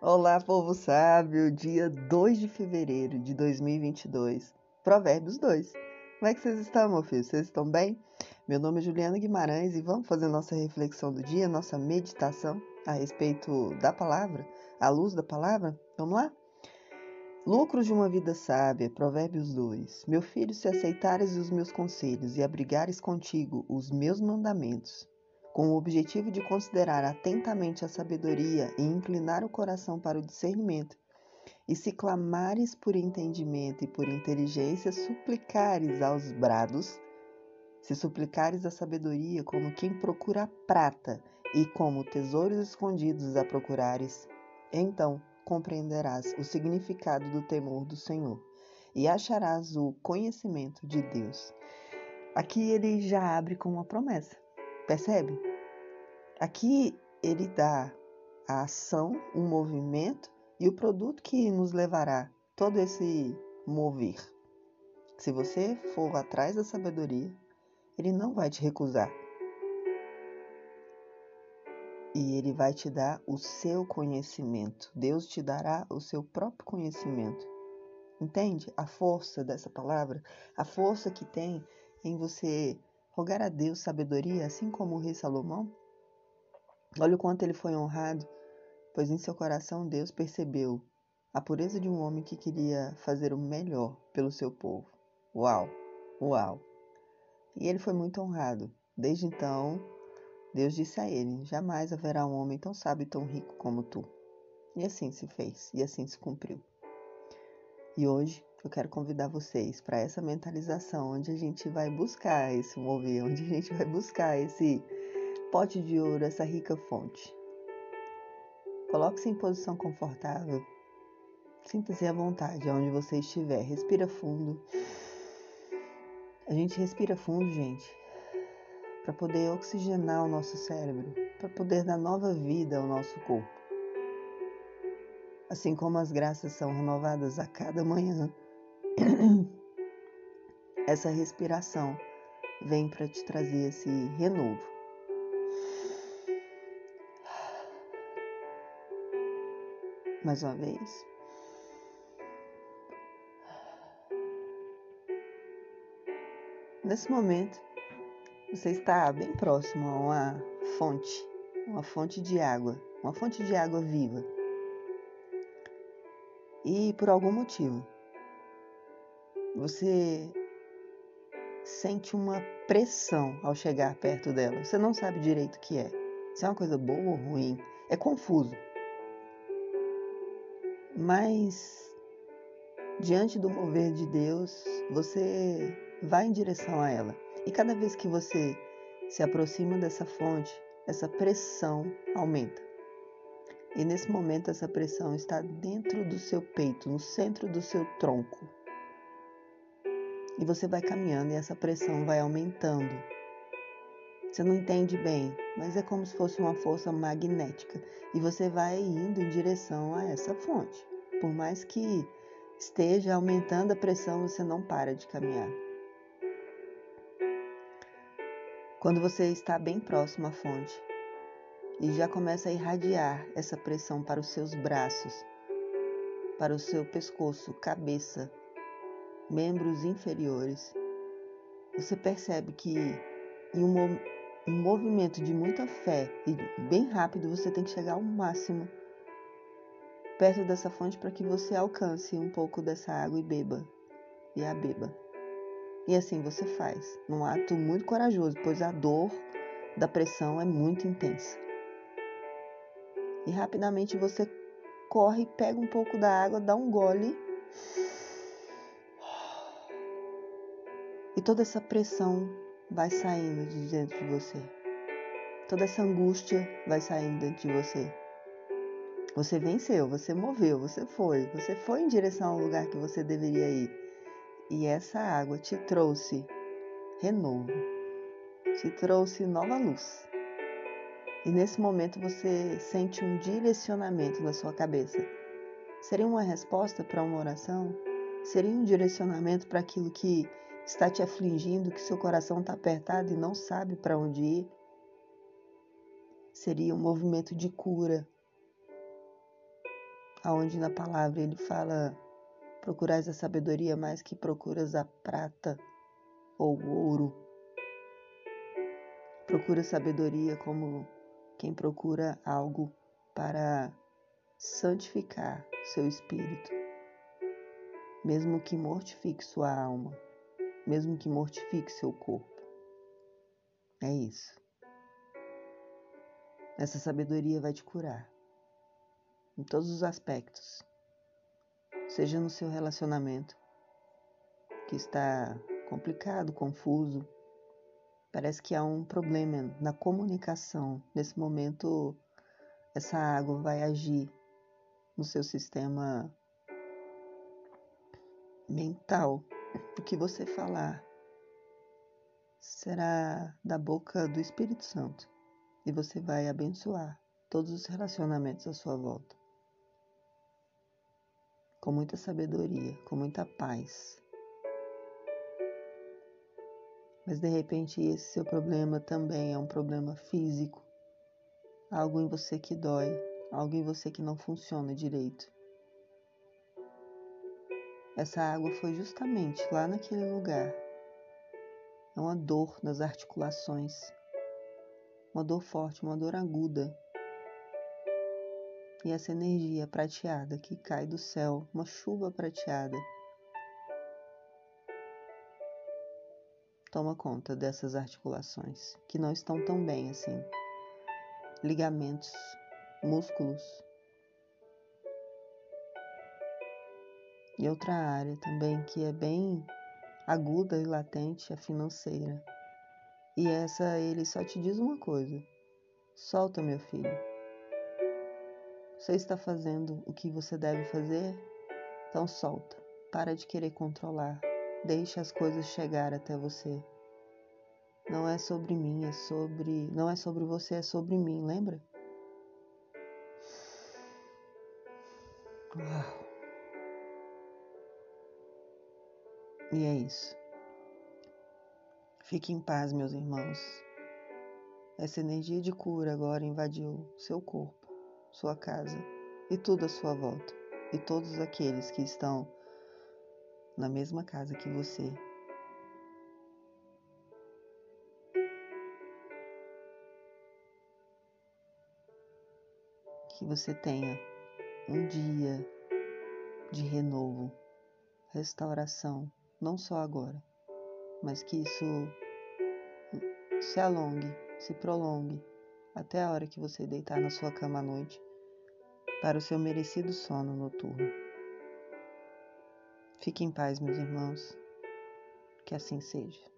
Olá, povo sábio, dia 2 de fevereiro de 2022, Provérbios 2. Como é que vocês estão, meu filho? Vocês estão bem? Meu nome é Juliana Guimarães e vamos fazer nossa reflexão do dia, nossa meditação a respeito da palavra, à luz da palavra? Vamos lá? Lucros de uma vida sábia, Provérbios 2. Meu filho, se aceitares os meus conselhos e abrigares contigo os meus mandamentos, com o objetivo de considerar atentamente a sabedoria e inclinar o coração para o discernimento, e se clamares por entendimento e por inteligência, suplicares aos brados, se suplicares a sabedoria como quem procura a prata e como tesouros escondidos a procurares, então compreenderás o significado do temor do Senhor e acharás o conhecimento de Deus. Aqui ele já abre com uma promessa. Percebe? Aqui ele dá a ação, o um movimento e o produto que nos levará todo esse mover. Se você for atrás da sabedoria, ele não vai te recusar. E ele vai te dar o seu conhecimento. Deus te dará o seu próprio conhecimento. Entende a força dessa palavra? A força que tem em você rogar a Deus sabedoria, assim como o rei Salomão? Olha o quanto ele foi honrado, pois em seu coração Deus percebeu a pureza de um homem que queria fazer o melhor pelo seu povo. Uau! Uau! E ele foi muito honrado. Desde então, Deus disse a ele: Jamais haverá um homem tão sábio e tão rico como tu. E assim se fez, e assim se cumpriu. E hoje eu quero convidar vocês para essa mentalização, onde a gente vai buscar esse mover, onde a gente vai buscar esse pote de ouro, essa rica fonte. Coloque-se em posição confortável. Sinta-se à vontade onde você estiver. Respira fundo. A gente respira fundo, gente, para poder oxigenar o nosso cérebro, para poder dar nova vida ao nosso corpo. Assim como as graças são renovadas a cada manhã, essa respiração vem para te trazer esse renovo. Mais uma vez. Nesse momento, você está bem próximo a uma fonte, uma fonte de água, uma fonte de água viva. E por algum motivo, você sente uma pressão ao chegar perto dela. Você não sabe direito o que é. Se é uma coisa boa ou ruim, é confuso. Mas diante do mover de Deus, você vai em direção a ela. E cada vez que você se aproxima dessa fonte, essa pressão aumenta. E nesse momento, essa pressão está dentro do seu peito, no centro do seu tronco. E você vai caminhando e essa pressão vai aumentando. Você não entende bem, mas é como se fosse uma força magnética. E você vai indo em direção a essa fonte. Por mais que esteja aumentando a pressão, você não para de caminhar. Quando você está bem próximo à fonte e já começa a irradiar essa pressão para os seus braços, para o seu pescoço, cabeça, membros inferiores, você percebe que em um, um movimento de muita fé e bem rápido você tem que chegar ao máximo perto dessa fonte para que você alcance um pouco dessa água e beba. E a beba. E assim você faz, num ato muito corajoso, pois a dor da pressão é muito intensa. E rapidamente você corre, pega um pouco da água, dá um gole. E toda essa pressão vai saindo de dentro de você. Toda essa angústia vai saindo dentro de você. Você venceu, você moveu, você foi, você foi em direção ao lugar que você deveria ir e essa água te trouxe renovo, te trouxe nova luz. E nesse momento você sente um direcionamento na sua cabeça. Seria uma resposta para uma oração? Seria um direcionamento para aquilo que está te afligindo, que seu coração está apertado e não sabe para onde ir? Seria um movimento de cura. aonde na palavra ele fala procurais a sabedoria mais que procuras a prata ou ouro. Procura sabedoria como quem procura algo para santificar seu espírito, mesmo que mortifique sua alma, mesmo que mortifique seu corpo. É isso. Essa sabedoria vai te curar em todos os aspectos, seja no seu relacionamento, que está complicado, confuso, parece que há um problema na comunicação. Nesse momento, essa água vai agir no seu sistema mental. O que você falar será da boca do Espírito Santo e você vai abençoar todos os relacionamentos à sua volta. Com muita sabedoria, com muita paz. Mas de repente esse seu problema também é um problema físico, algo em você que dói, algo em você que não funciona direito. Essa água foi justamente lá naquele lugar. É uma dor nas articulações, uma dor forte, uma dor aguda. E essa energia prateada que cai do céu, uma chuva prateada, toma conta dessas articulações que não estão tão bem assim. Ligamentos, músculos. E outra área também que é bem aguda e latente, a financeira. E essa ele só te diz uma coisa: solta, meu filho. Você está fazendo o que você deve fazer? Então solta. Para de querer controlar. Deixe as coisas chegar até você. Não é sobre mim, é sobre. Não é sobre você, é sobre mim, lembra? Uau. E é isso. Fique em paz, meus irmãos. Essa energia de cura agora invadiu seu corpo, sua casa e tudo à sua volta, e todos aqueles que estão na mesma casa que você. Que você tenha um dia de renovo, restauração, não só agora, mas que isso se alongue, se prolongue até a hora que você deitar na sua cama à noite para o seu merecido sono noturno. Fique em paz, meus irmãos, que assim seja.